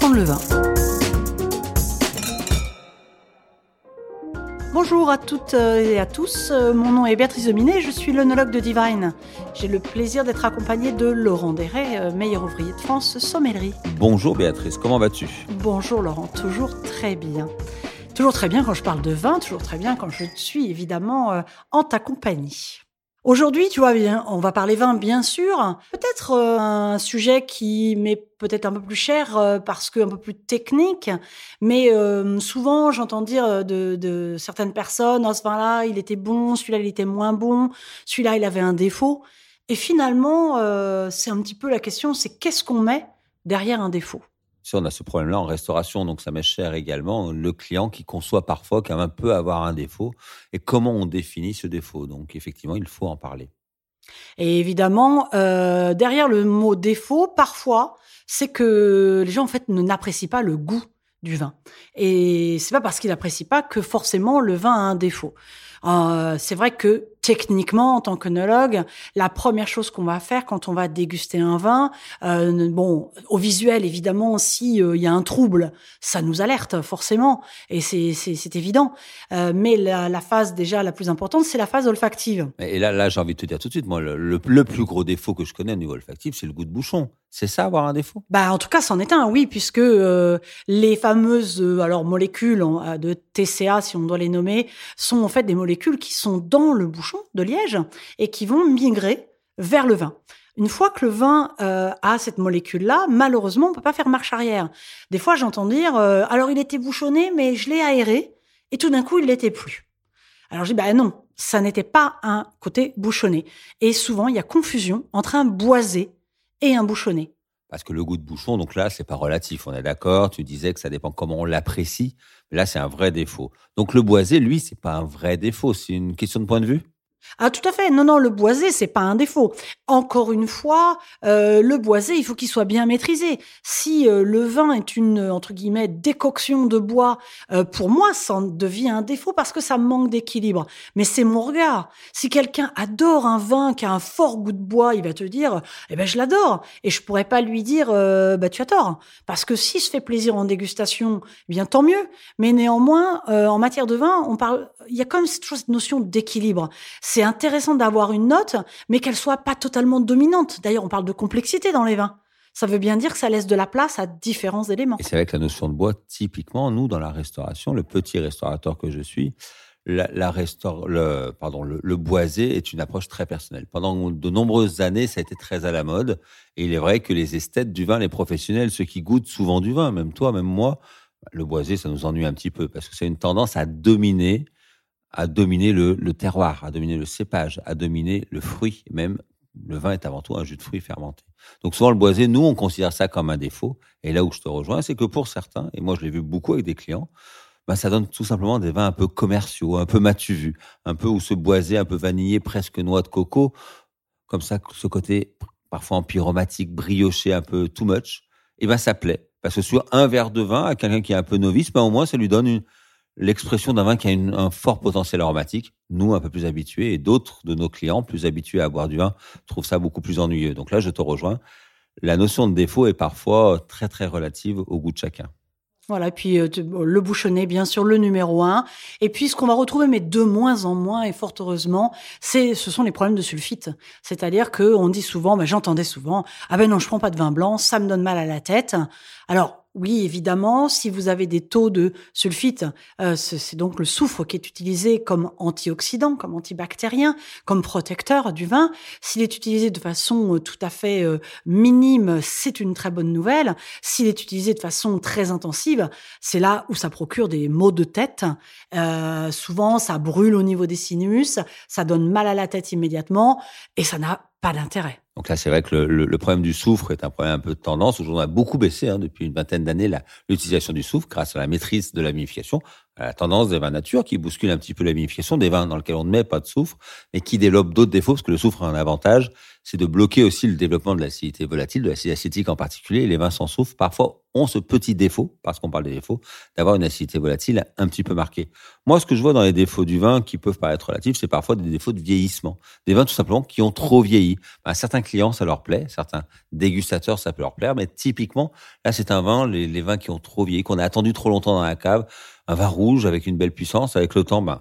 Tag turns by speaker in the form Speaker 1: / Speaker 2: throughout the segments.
Speaker 1: apprendre le vin. Bonjour à toutes euh, et à tous, euh, mon nom est Béatrice Dominé, je suis l'onologue de Divine. J'ai le plaisir d'être accompagnée de Laurent Deret, euh, meilleur ouvrier de France, sommellerie.
Speaker 2: Bonjour Béatrice, comment vas-tu?
Speaker 1: Bonjour Laurent, toujours très bien. Toujours très bien quand je parle de vin, toujours très bien quand je suis évidemment en ta compagnie. Aujourd'hui, tu vois on va parler vin, bien sûr. Peut-être euh, un sujet qui m'est peut-être un peu plus cher euh, parce que un peu plus technique, mais euh, souvent j'entends dire de, de, certaines personnes, oh, ce vin-là, il était bon, celui-là, il était moins bon, celui-là, il avait un défaut. Et finalement, c'est un petit peu la question, c'est qu'est-ce qu'on met derrière un défaut?
Speaker 2: Si on a ce problème-là en restauration, donc ça m'est cher également, le client qui conçoit parfois qu'un peut avoir un défaut et comment on définit ce défaut? Donc effectivement, il faut en parler.
Speaker 1: Et évidemment, euh, derrière le mot défaut, parfois, c'est que les gens en fait n'apprécient pas le goût du vin. Et c'est pas parce qu'ils n'apprécient pas que forcément le vin a un défaut. Euh, c'est vrai que techniquement, en tant qu'œnologue, la première chose qu'on va faire quand on va déguster un vin, euh, bon, au visuel évidemment, si euh, il y a un trouble, ça nous alerte forcément, et c'est évident. Euh, mais la, la, phase déjà la plus importante, c'est la phase olfactive.
Speaker 2: Et là, là, j'ai envie de te dire tout de suite, moi, le, le, plus gros défaut que je connais au niveau olfactif, c'est le goût de bouchon. C'est ça, avoir un défaut?
Speaker 1: Bah, en tout cas, c'en est un, oui, puisque euh, les fameuses alors molécules de TCA, si on doit les nommer, sont en fait des molécules qui sont dans le bouchon de liège et qui vont migrer vers le vin. Une fois que le vin euh, a cette molécule-là, malheureusement, on peut pas faire marche arrière. Des fois, j'entends dire, euh, alors il était bouchonné, mais je l'ai aéré, et tout d'un coup, il l'était plus. Alors je dis, bah non, ça n'était pas un côté bouchonné. Et souvent, il y a confusion entre un boisé et un bouchonné.
Speaker 2: Parce que le goût de bouchon, donc là, c'est pas relatif. On est d'accord. Tu disais que ça dépend comment on l'apprécie. Là, c'est un vrai défaut. Donc le boisé, lui, c'est pas un vrai défaut. C'est une question de point de vue?
Speaker 1: Ah tout à fait. Non non, le boisé c'est pas un défaut. Encore une fois, euh, le boisé il faut qu'il soit bien maîtrisé. Si euh, le vin est une entre guillemets décoction de bois, euh, pour moi ça devient un défaut parce que ça manque d'équilibre. Mais c'est mon regard. Si quelqu'un adore un vin qui a un fort goût de bois, il va te dire eh ben je l'adore et je pourrais pas lui dire bah tu as tort parce que si se fait plaisir en dégustation, eh bien tant mieux. Mais néanmoins en matière de vin, on parle il y a quand même toujours cette notion d'équilibre c'est intéressant d'avoir une note, mais qu'elle soit pas totalement dominante. D'ailleurs, on parle de complexité dans les vins. Ça veut bien dire que ça laisse de la place à différents éléments.
Speaker 2: Et c'est avec la notion de bois, typiquement, nous, dans la restauration, le petit restaurateur que je suis, le, le, boisé est une approche très personnelle. Pendant de nombreuses années, ça a été très à la mode. Et il est vrai que les esthètes du vin, les professionnels, ceux qui goûtent souvent du vin, même toi, même moi, le boisé, ça nous ennuie un petit peu parce que c'est une tendance à dominer à dominer le, terroir, à dominer le cépage, à dominer le fruit. Même le vin est avant tout un jus de fruits fermenté. Donc souvent le boisé, nous on considère ça comme un défaut. Et là où je te rejoins, c'est que pour certains, et moi je l'ai vu beaucoup avec des clients, ben, ça donne tout simplement des vins un peu commerciaux, un peu matu un peu où ce boisé un peu vanillé, presque noix de coco, comme ça, ce côté parfois empyromatique, brioché, un peu too much, et ben ça plaît. Parce que sur un verre de vin, à quelqu'un qui est un peu novice, ben au moins ça lui donne une, l'expression d'un vin qui a un fort potentiel aromatique, nous un peu plus habitués, et d'autres de nos clients plus habitués à boire du vin trouvent ça beaucoup plus ennuyeux. Donc là, je te rejoins. La notion de défaut est parfois très très relative au goût de chacun.
Speaker 1: Voilà, puis euh, le bouchonnet, bien sûr, le numéro un. Et puis ce qu'on va retrouver, mais de moins en moins, et fort heureusement, c'est ce sont les problèmes de sulfite. C'est-à-dire que on dit souvent, ben, j'entendais souvent, ah ben non, je prends pas de vin blanc, ça me donne mal à la tête. Alors oui, évidemment, si vous avez des taux de sulfite, euh, c'est donc le soufre qui est utilisé comme antioxydant, comme antibactérien, comme protecteur du vin. S'il est utilisé de façon euh, tout à fait euh, minime, c'est une très bonne nouvelle. S'il est utilisé de façon très intensive, c'est là où ça procure des maux de tête. souvent, ça brûle au niveau des sinus, ça donne mal à la tête immédiatement, et ça n'a pas d'intérêt.
Speaker 2: Donc là, c'est vrai que le, problème du soufre est un problème un peu de tendance. Aujourd'hui, on a beaucoup baissé hein, depuis une vingtaine d'années l'utilisation du soufre grâce à la maîtrise de la vinification, à la tendance des vins nature qui bouscule un petit peu la vinification, des vins dans lesquels on ne met pas de soufre, mais qui développent d'autres défauts, parce que le soufre a un avantage, c'est de bloquer aussi le développement de l'acidité volatile, de l'acide acétique en particulier. Et les vins sans soufre, parfois, ont ce petit défaut, parce qu'on parle des défauts, d'avoir une acidité volatile un petit peu marquée. Moi, ce que je vois dans les défauts du vin, qui peuvent paraître relatifs, c'est parfois des défauts de vieillissement. Des vins tout simplement qui ont trop vieilli. Ben, certains clients, ça leur plaît, certains dégustateurs, ça peut leur plaire, mais typiquement, là, c'est un vin, les, les vins qui ont trop vieilli, qu'on a attendu trop longtemps dans la cave, un vin rouge avec une belle puissance, avec le temps, ben,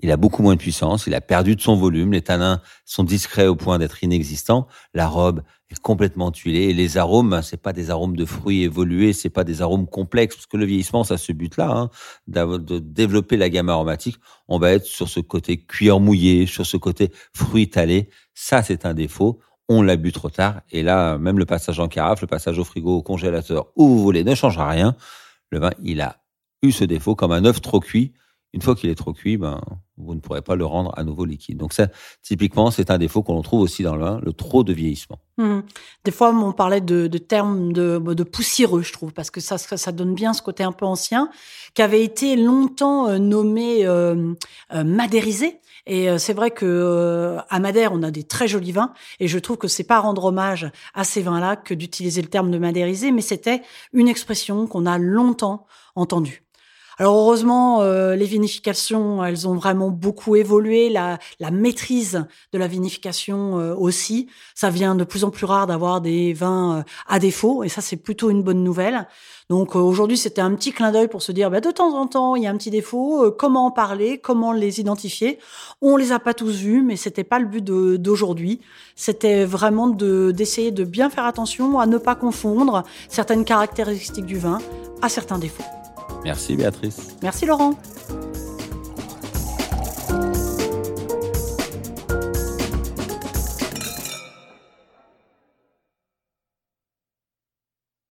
Speaker 2: il a beaucoup moins de puissance, il a perdu de son volume, les tanins sont discrets au point d'être inexistants, la robe est complètement tuilée et les arômes, ben, c'est pas des arômes de fruits évolués, c'est pas des arômes complexes parce que le vieillissement, ça se but là, hein, de développer la gamme aromatique. On va être sur ce côté cuir mouillé, sur ce côté fruit talé. Ça, c'est un défaut. On l'a bu trop tard et là, même le passage en carafe, le passage au frigo, au congélateur, où vous voulez, ne changera rien. Le vin, il a eu ce défaut comme un œuf trop cuit une fois qu'il est trop cuit, ben, vous ne pourrez pas le rendre à nouveau liquide. Donc ça, typiquement, c'est un défaut qu'on trouve aussi dans le vin, le trop de vieillissement.
Speaker 1: Mmh. Des fois, on parlait de, termes de, poussiéreux, je trouve, parce que ça, ça donne bien ce côté un peu ancien, qui avait été longtemps euh, nommé euh, euh, madérisé. Et c'est vrai que à Madère, on a des très jolis vins, et je trouve que c'est pas rendre hommage à ces vins-là que d'utiliser le terme de madérisé, mais c'était une expression qu'on a longtemps entendue. Alors heureusement, euh, les vinifications, elles ont vraiment beaucoup évolué. La, la maîtrise de la vinification euh, aussi. Ça vient de plus en plus rare d'avoir des vins euh, à défaut, et ça c'est plutôt une bonne nouvelle. Donc aujourd'hui, c'était un petit clin d'œil pour se dire, bah, de temps en temps, il y a un petit défaut. comment en parler Comment les identifier On les a pas tous vus, mais c'était pas le but d'aujourd'hui. C'était vraiment de d'essayer de bien faire attention à ne pas confondre certaines caractéristiques du vin à certains défauts.
Speaker 2: Merci Béatrice.
Speaker 1: Merci Laurent.